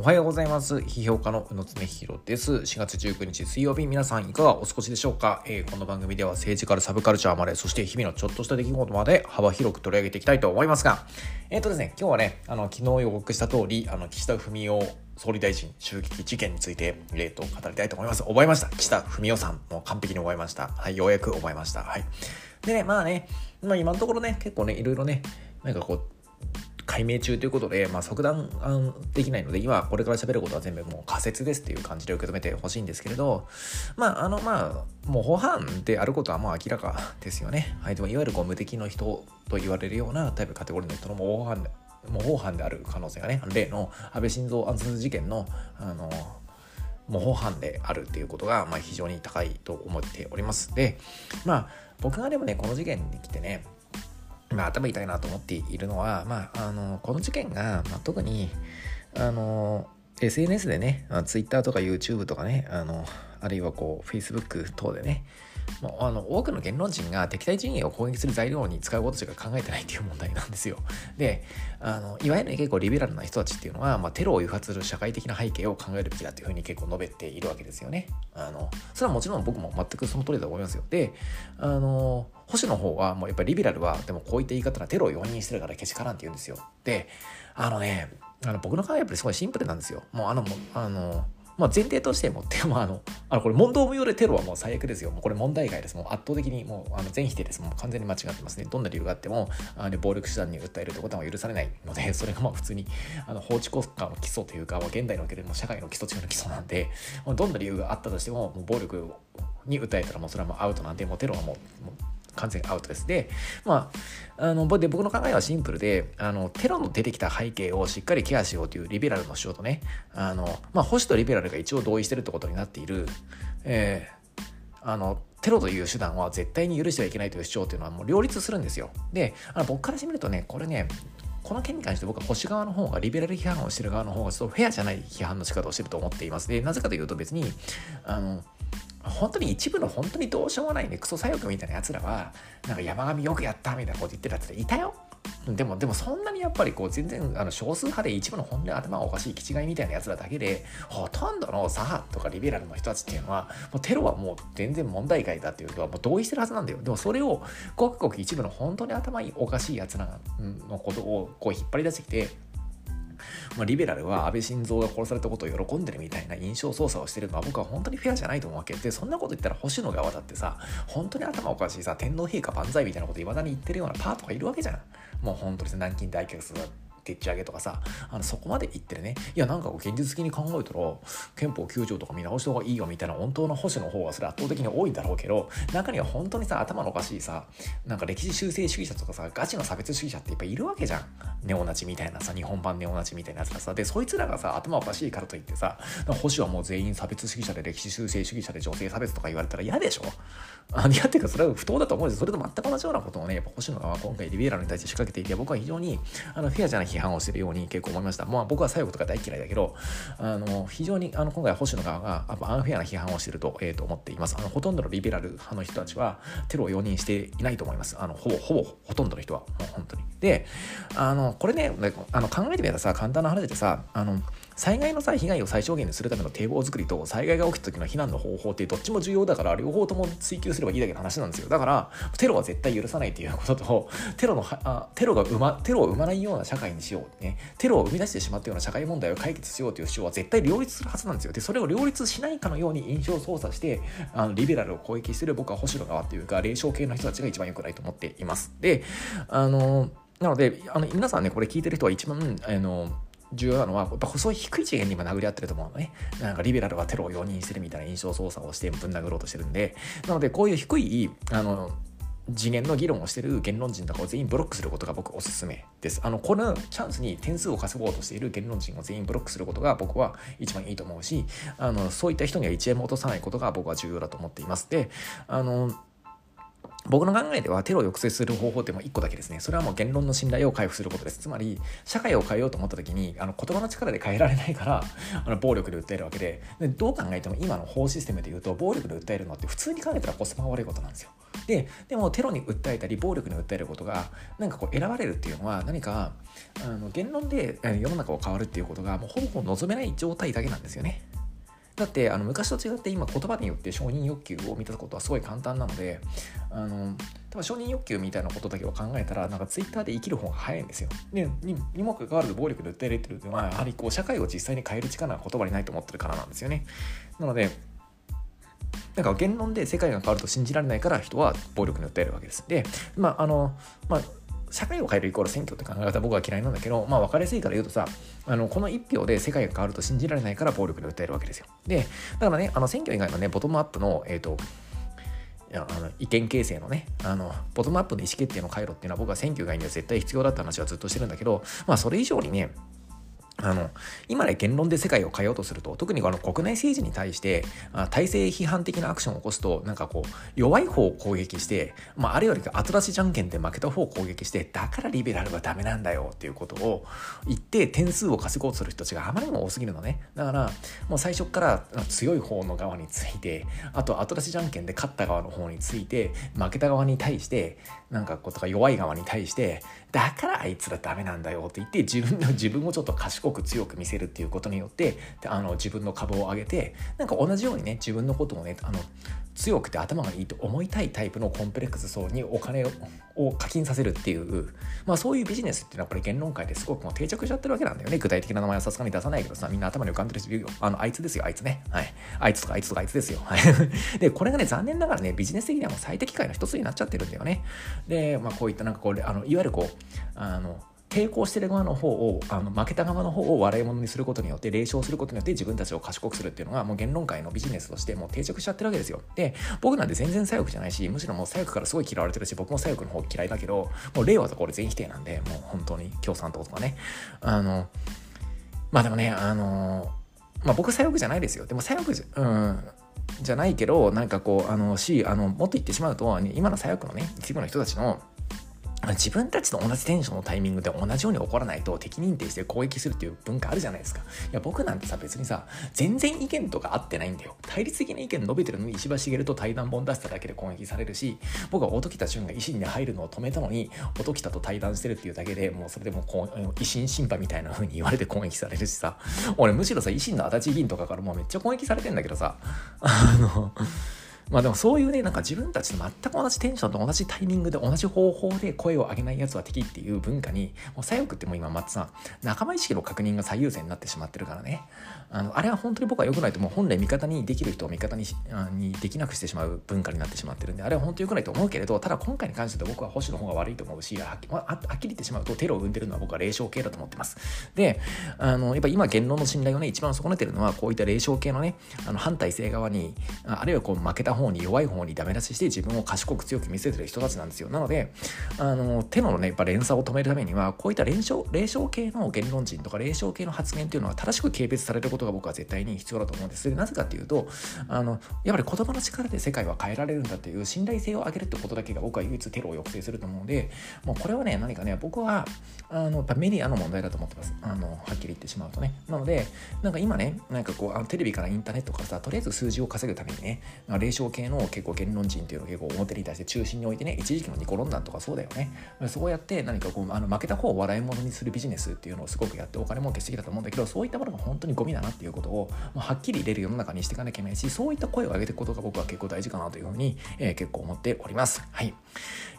おはようございます。批評家の宇野恒弘です。4月19日水曜日、皆さんいかがお過ごしでしょうか、えー、この番組では政治からサブカルチャーまで、そして日々のちょっとした出来事まで幅広く取り上げていきたいと思いますが、えっ、ー、とですね、今日はね、あの、昨日予告した通り、あの、岸田文雄総理大臣襲撃事件について、えー、と語りたいと思います。覚えました？岸田文雄さん。もう完璧に覚えました。はい、ようやく覚えました。はい。でね、まあね、まあ今のところね、結構ね、いろいろね、なんかこう、解明中ということで、まあ、即断できないので、今これから喋ることは全部もう仮説ですっていう感じで受け止めてほしいんですけれど、まあ、あの、まあ、もう法犯であることはもう明らかですよね。はい、でもいわゆるこう無敵の人と言われるようなタイプカテゴリーの人の模倣犯で、模倣犯である可能性がね、例の安倍晋三暗殺事件の、あの、模倣犯であるっていうことが、まあ、非常に高いと思っております。で、まあ、僕がでもね、この事件に来てね、まあ、頭痛いなと思っているのは、まあ、あのこの事件が、まあ、特にあの SNS でね、Twitter とか YouTube とかねあのあるいはこう Facebook 等でねもうあの多くの言論人が敵対陣営を攻撃する材料に使うことしか考えてないっていう問題なんですよ。であのいわゆる結構リベラルな人たちっていうのは、まあ、テロを誘発する社会的な背景を考えるべきだっていうふうに結構述べているわけですよね。あのそれはもちろん僕も全くその通りだと思いますよ。であの保守の方はもうやっぱりリベラルはでもこういった言い方はテロを容認してるからけしからんって言うんですよ。であのねあの僕の考えはやっぱりすごいシンプルなんですよ。もうあのあのまあ、前提としても、まあ、あの、あのこれ問答無用でテロはもう最悪ですよ。もうこれ問題外です。もう圧倒的にもうあの全否定です。もう完全に間違ってますね。どんな理由があっても、あの暴力手段に訴えるということは許されないので、それがまあ普通にあの法治国家の基礎というか、ま、現代におけるも社会の基礎中の基礎なんで、もうどんな理由があったとしても、もう暴力に訴えたらもうそれはもうアウトなんで、もうテロはもう、もう完全アウトです。で、まあ、あので僕の考えはシンプルであの、テロの出てきた背景をしっかりケアしようというリベラルの主張とね、あのまあ、保守とリベラルが一応同意してるってことになっている、えー、あのテロという手段は絶対に許してはいけないという主張というのはもう両立するんですよ。で、あの僕からしてみるとね、これね、この件に関して僕は保守側の方がリベラル批判をしてる側の方がちょっとフェアじゃない批判の仕方をしてると思っています。で、なぜかというと別に、あの、本当に一部の本当にどうしようもないねクソ左翼みたいなやつらはなんか山上よくやったみたいなこと言ってるやついたよ。でもでもそんなにやっぱりこう全然あの少数派で一部の本音頭がおかしい気違いみたいなやつらだけでほとんどの左派とかリベラルの人たちっていうのはもうテロはもう全然問題外だっていうのはもう同意してるはずなんだよ。でもそれをごくごく一部の本当に頭おかしいやつらのことをこう引っ張り出してきてまあ、リベラルは安倍晋三が殺されたことを喜んでるみたいな印象操作をしてるのは僕は本当にフェアじゃないと思うわけ。でそんなこと言ったら保守の側だってさ本当に頭おかしいさ天皇陛下万歳みたいなこといまだに言ってるようなパートがいるわけじゃん。もう本当に南京大虐殺でっち上げとかさあのそこまで言ってるね。いやなんか現実的に考えたら憲法9条とか見直した方がいいよみたいな本当の保守の方がそれ圧倒的に多いんだろうけど中には本当にさ頭のおかしいさなんか歴史修正主義者とかさガチの差別主義者っていっぱいいるわけじゃん。ネオナチみたいなさ日本版ネオナチみたいなやつがさでそいつらがさ頭おかしいからといってさ保守はもう全員差別主義者で歴史修正主義者で女性差別とか言われたら嫌でしょ？あいやっていうかそれは不当だと思うんですそれと全く同じようなことをねやっぱ保守の側は今回リベラルに対して仕掛けていて僕は非常にあのフェアじゃない批判判をしてるように結構思いました。まあ僕は左翼とか大嫌いだけど、あの、非常にあの今回保守の側がやっぱアンフェアな批判をしてると,、えー、と思っています。あのほとんどのリベラル派の人たちはテロを容認していないと思います。あのほぼ、ほぼ、ほとんどの人は。もう本当に。で、あの、これね、あの考えてみたらさ、簡単な話でさ、あの、災害の際被害を最小限にするための堤防作りと災害が起きた時の避難の方法ってどっちも重要だから両方とも追求すればいいだけの話なんですよ。だからテロは絶対許さないっていうこととテロのあテロが生まテロを生まないような社会にしよう、ね、テロを生み出してしまったような社会問題を解決しようという主張は絶対両立するはずなんですよ。でそれを両立しないかのように印象操作してあのリベラルを攻撃してる僕は保守の側っていうか霊障系の人たちが一番良くないと思っています。であのなのであの皆さんねこれ聞いてる人は一番あの重要なのは、やっぱ細い低い次元に今殴り合ってると思うのね。なんかリベラルはテロを容認してるみたいな印象操作をしてぶん殴ろうとしてるんで、なのでこういう低い、あの、次元の議論をしてる言論人とかを全員ブロックすることが僕おすすめです。あの、このチャンスに点数を稼ごうとしている言論人を全員ブロックすることが僕は一番いいと思うし、あの、そういった人には1円も落とさないことが僕は重要だと思っています。で、あの、僕の考えではテロを抑制する方法ってもう1個だけですね。それはもう言論の信頼を回復することです。つまり、社会を変えようと思った時に、あの言葉の力で変えられないから、あの暴力で訴えるわけでで、どう考えても今の法システムで言うと、暴力で訴えるのって普通に考えたらコスパが悪いことなんですよ。で、でもテロに訴えたり、暴力に訴えることが、なんかこう選ばれるっていうのは、何か、あの言論で世の中を変わるっていうことが、もうほぼほぼ望めない状態だけなんですよね。だってあの昔と違って今言葉によって承認欲求を満たすことはすごい簡単なのであの多分承認欲求みたいなことだけを考えたらなんかツイッターで生きる方が早いんですよ。でににもかかわらず暴力で訴えられてるというのはやはりこう社会を実際に変える力が言葉にないと思ってるからなんですよね。なのでなんか言論で世界が変わると信じられないから人は暴力に訴えるわけです。で、まああのまあ社会を変えるイコール選挙って考え方僕は嫌いなんだけど、まあ分かりやすいから言うとさ、あのこの1票で世界が変わると信じられないから暴力で訴えるわけですよ。で、だからね、あの選挙以外のね、ボトムアップの、えっ、ー、と、いやあの意見形成のねあのボトムアップの意思決定の回路っていうのは僕は選挙以外には絶対必要だって話はずっとしてるんだけどまあそれ以上にねあの今ね言論で世界を変えようとすると特にこの国内政治に対してあ体制批判的なアクションを起こすとなんかこう弱い方を攻撃して、まあ、あれよりか後出しじゃんけんで負けた方を攻撃してだからリベラルはダメなんだよっていうことを言って点数を稼ごうとする人たちがあまりにも多すぎるのね。だからもう最初から強い方の側についてあと後出しじゃんけんで勝った側の方について負けた側に対してなんかこうとか弱い側に対してだからあいつらダメなんだよって言って自分の 自分をちょっと賢く強く見せるっていうことによってあの自分の株を上げてなんか同じようにね自分のことをねあの強くて頭がいいと思いたいタイプのコンプレックス層にお金を課金させるっていう、まあそういうビジネスっていうのはやっぱり言論界ですごくもう定着しちゃってるわけなんだよね。具体的な名前はさすがに出さないけどさ、みんな頭に浮かんでる人いるよ。あの、あいつですよ、あいつね。はい。あいつとかあいつとかあいつですよ。はい。で、これがね、残念ながらね、ビジネス的にはもう最適解の一つになっちゃってるんだよね。で、まあこういったなんかこれ、あの、いわゆるこう、あの、抵抗してる側の方をあの負けた側の方を笑い物にすることによって冷笑することによって自分たちを賢くするっていうのがもう言論界のビジネスとしてもう定着しちゃってるわけですよ。で僕なんて全然左翼じゃないしむしろもう左翼からすごい嫌われてるし僕も左翼の方嫌いだけどもう令和とか俺全否定なんでもう本当に共産党とかね。あのまあでもねあのまあ僕左翼じゃないですよ。でも左翼じゃうんじゃないけどなんかこうあのしあのもっと言ってしまうと今の左翼のね一部の人たちの自分たちと同じテンションのタイミングで同じように起こらないと敵認定して攻撃するっていう文化あるじゃないですか。いや、僕なんてさ、別にさ、全然意見とか合ってないんだよ。対立的な意見述べてるのに石破茂と対談本出しただけで攻撃されるし、僕は音喜多潤が維新に入るのを止めたのに、音喜多と対談してるっていうだけでもうそれでもこう、維新審判みたいな風に言われて攻撃されるしさ、俺むしろさ、維新の足立議員とかからもうめっちゃ攻撃されてんだけどさ、あの、まあでもそういうね、なんか自分たちと全く同じテンションと同じタイミングで同じ方法で声を上げないやつは敵っていう文化に、もう左翼ってもう今またさ、仲間意識の確認が最優先になってしまってるからね。あの、あれは本当に僕は良くないともう本来味方にできる人を味方ににできなくしてしまう文化になってしまってるんで、あれは本当に良くないと思うけれど、ただ今回に関しては僕は保守の方が悪いと思うし、はっきり言ってしまうとテロを生んでるのは僕は霊障系だと思ってます。で、あの、やっぱ今言論の信頼をね、一番損ねてるのはこういった霊障系のね、あの反体制側に、あるいはこう負けた方に弱い方にダメ出しして自分を賢く強く見せてる人たちなんですよ。なので、あの、テロのね、やっぱ連鎖を止めるためには、こういった霊障、霊障系の言論人とか霊障系の発言っていうのは正しく軽蔑されることが僕は絶対に必要だと思うんです。なぜかっていうと、あの、やっぱり言葉の力で世界は変えられるんだっていう信頼性を上げるってことだけが僕は唯一テロを抑制すると思うので、もうこれはね、何かね、僕は、あの、メディアの問題だと思ってます。あの、はっきり言ってしまうとね。なので、なんか今ね、なんかこう、あのテレビからインターネットからさ、とりあえず数字を稼ぐためにね、霊障系の結構言論人っていうのを結構表に対して中心に置いてね一時期のニコロンダンとかそうだよね。そうやって何かこうあの負けた方を笑い物にするビジネスっていうのをすごくやってお金儲けしてきたと思うんだけどそういったものが本当にゴミだなっていうことをもうはっきり入れる世の中にしていかなきゃいけないしそういった声を上げていくことが僕は結構大事かなというふうに、えー、結構思っております。はい。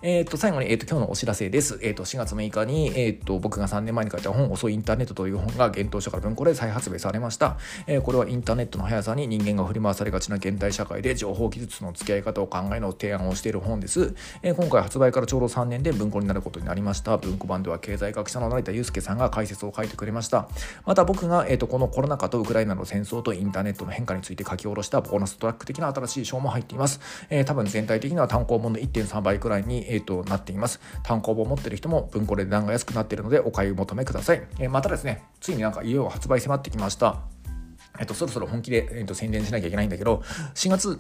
えっ、と最後に、えーと、今日のお知らせです、えーと、4月6日に、えーと、と僕が3年前に書いた本「遅いインターネット」という本が幻冬書から文庫で再発売されました、えー、これはインターネットの速さに人間が振り回されがちな現代社会で情報技術の付き合い方を考えの提案をしている本です。えー、今回発売からちょうど3年で文庫になることになりました。文庫版では経済学者の成田悠介さんが解説を書いてくれました。また僕が、えーと、このコロナ禍とウクライナの戦争とインターネットの変化について書き下ろしたボーナストラック的な新しい章も入っています。えー、多分全体的には単行本の1.3倍くらいに、えーと、なっています。単行本を持ってる人も文庫で値段が安くなっているのでお買い求めください。えー、またですね、ついになんかいよいよ発売迫ってきました。えっと、そろそろ本気で、えっと、宣伝しなきゃいけないんだけど、4月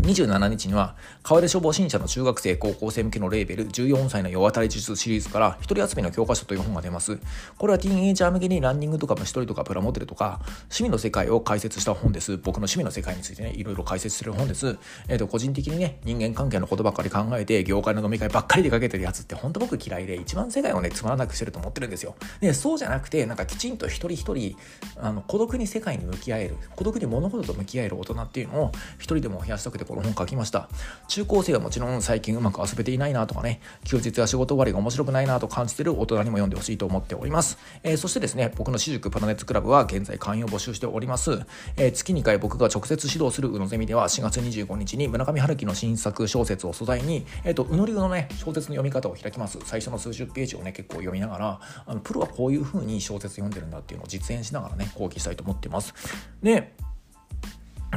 27日には、川出消防新社の中学生、高校生向けのレーベル、14歳の世渡り術シリーズから、一人集めの教科書という本が出ます。これはティーンエイジャー向けにランニングとか虫取りとかプラモデルとか、趣味の世界を解説した本です。僕の趣味の世界についてね、いろいろ解説する本です。えっ、ー、と、個人的にね、人間関係のことばっかり考えて、業界の飲み会ばっかり出かけてるやつって、本当僕嫌いで、一番世界をね、つまらなくしてると思ってるんですよ。で、そうじゃなくて、なんかきちんと一人一人、あの、孤独に世界に向き合える、孤独に物事と向き合える大人っていうのを、一人でも増やしたくてこの本書きました。中高生はもちろん最近うまく遊べていないなとかね、休日や仕事終わりが面白くないなと感じてる大人にも読んでほしいと思っております。えー、そしてですね、僕の私塾プラネッツクラブは現在会員を募集しております。えー、月2回僕が直接指導する宇野ゼミでは4月25日に村上春樹の新作小説を素材に、えっ、ー、と、宇野流のね、小説の読み方を開きます。最初の数十ページをね、結構読みながら、あのプロはこういう風に小説読んでるんだっていうのを実演しながらね、講義したいと思ってます。で、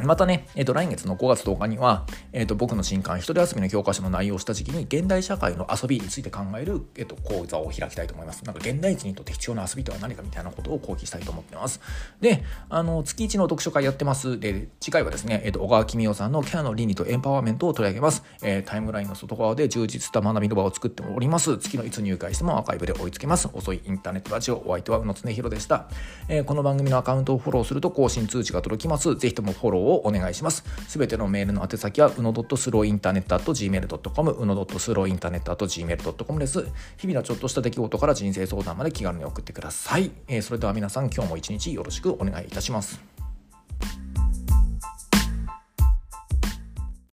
またね、えっ、ー、と、来月の5月10日には、えっ、ー、と、僕の新刊、一人遊びの教科書の内容をした時期に、現代社会の遊びについて考える、えっ、ー、と、講座を開きたいと思います。なんか、現代人にとって必要な遊びとは何かみたいなことを講義したいと思ってます。で、あの、月1の読書会やってます。で、次回はですね、えっ、と、小川公夫さんのキャラの倫理とエンパワーメントを取り上げます。えタイムラインの外側で充実した学びの場を作っております。月のいつ入会してもアーカイブで追いつけます。遅いインターネットラジオ、お相手は宇野恒弘でした。えこの番組のアカウントをフォローすると更新通知が届きます。ぜひともフォローををお願いします。すべてのメールの宛先は、うの .slowinternet.gmail.com、うの .slowinternet.gmail.com です。日々のちょっとした出来事から人生相談まで気軽に送ってください。えー、それでは皆さん、今日も一日よろしくお願いいたします。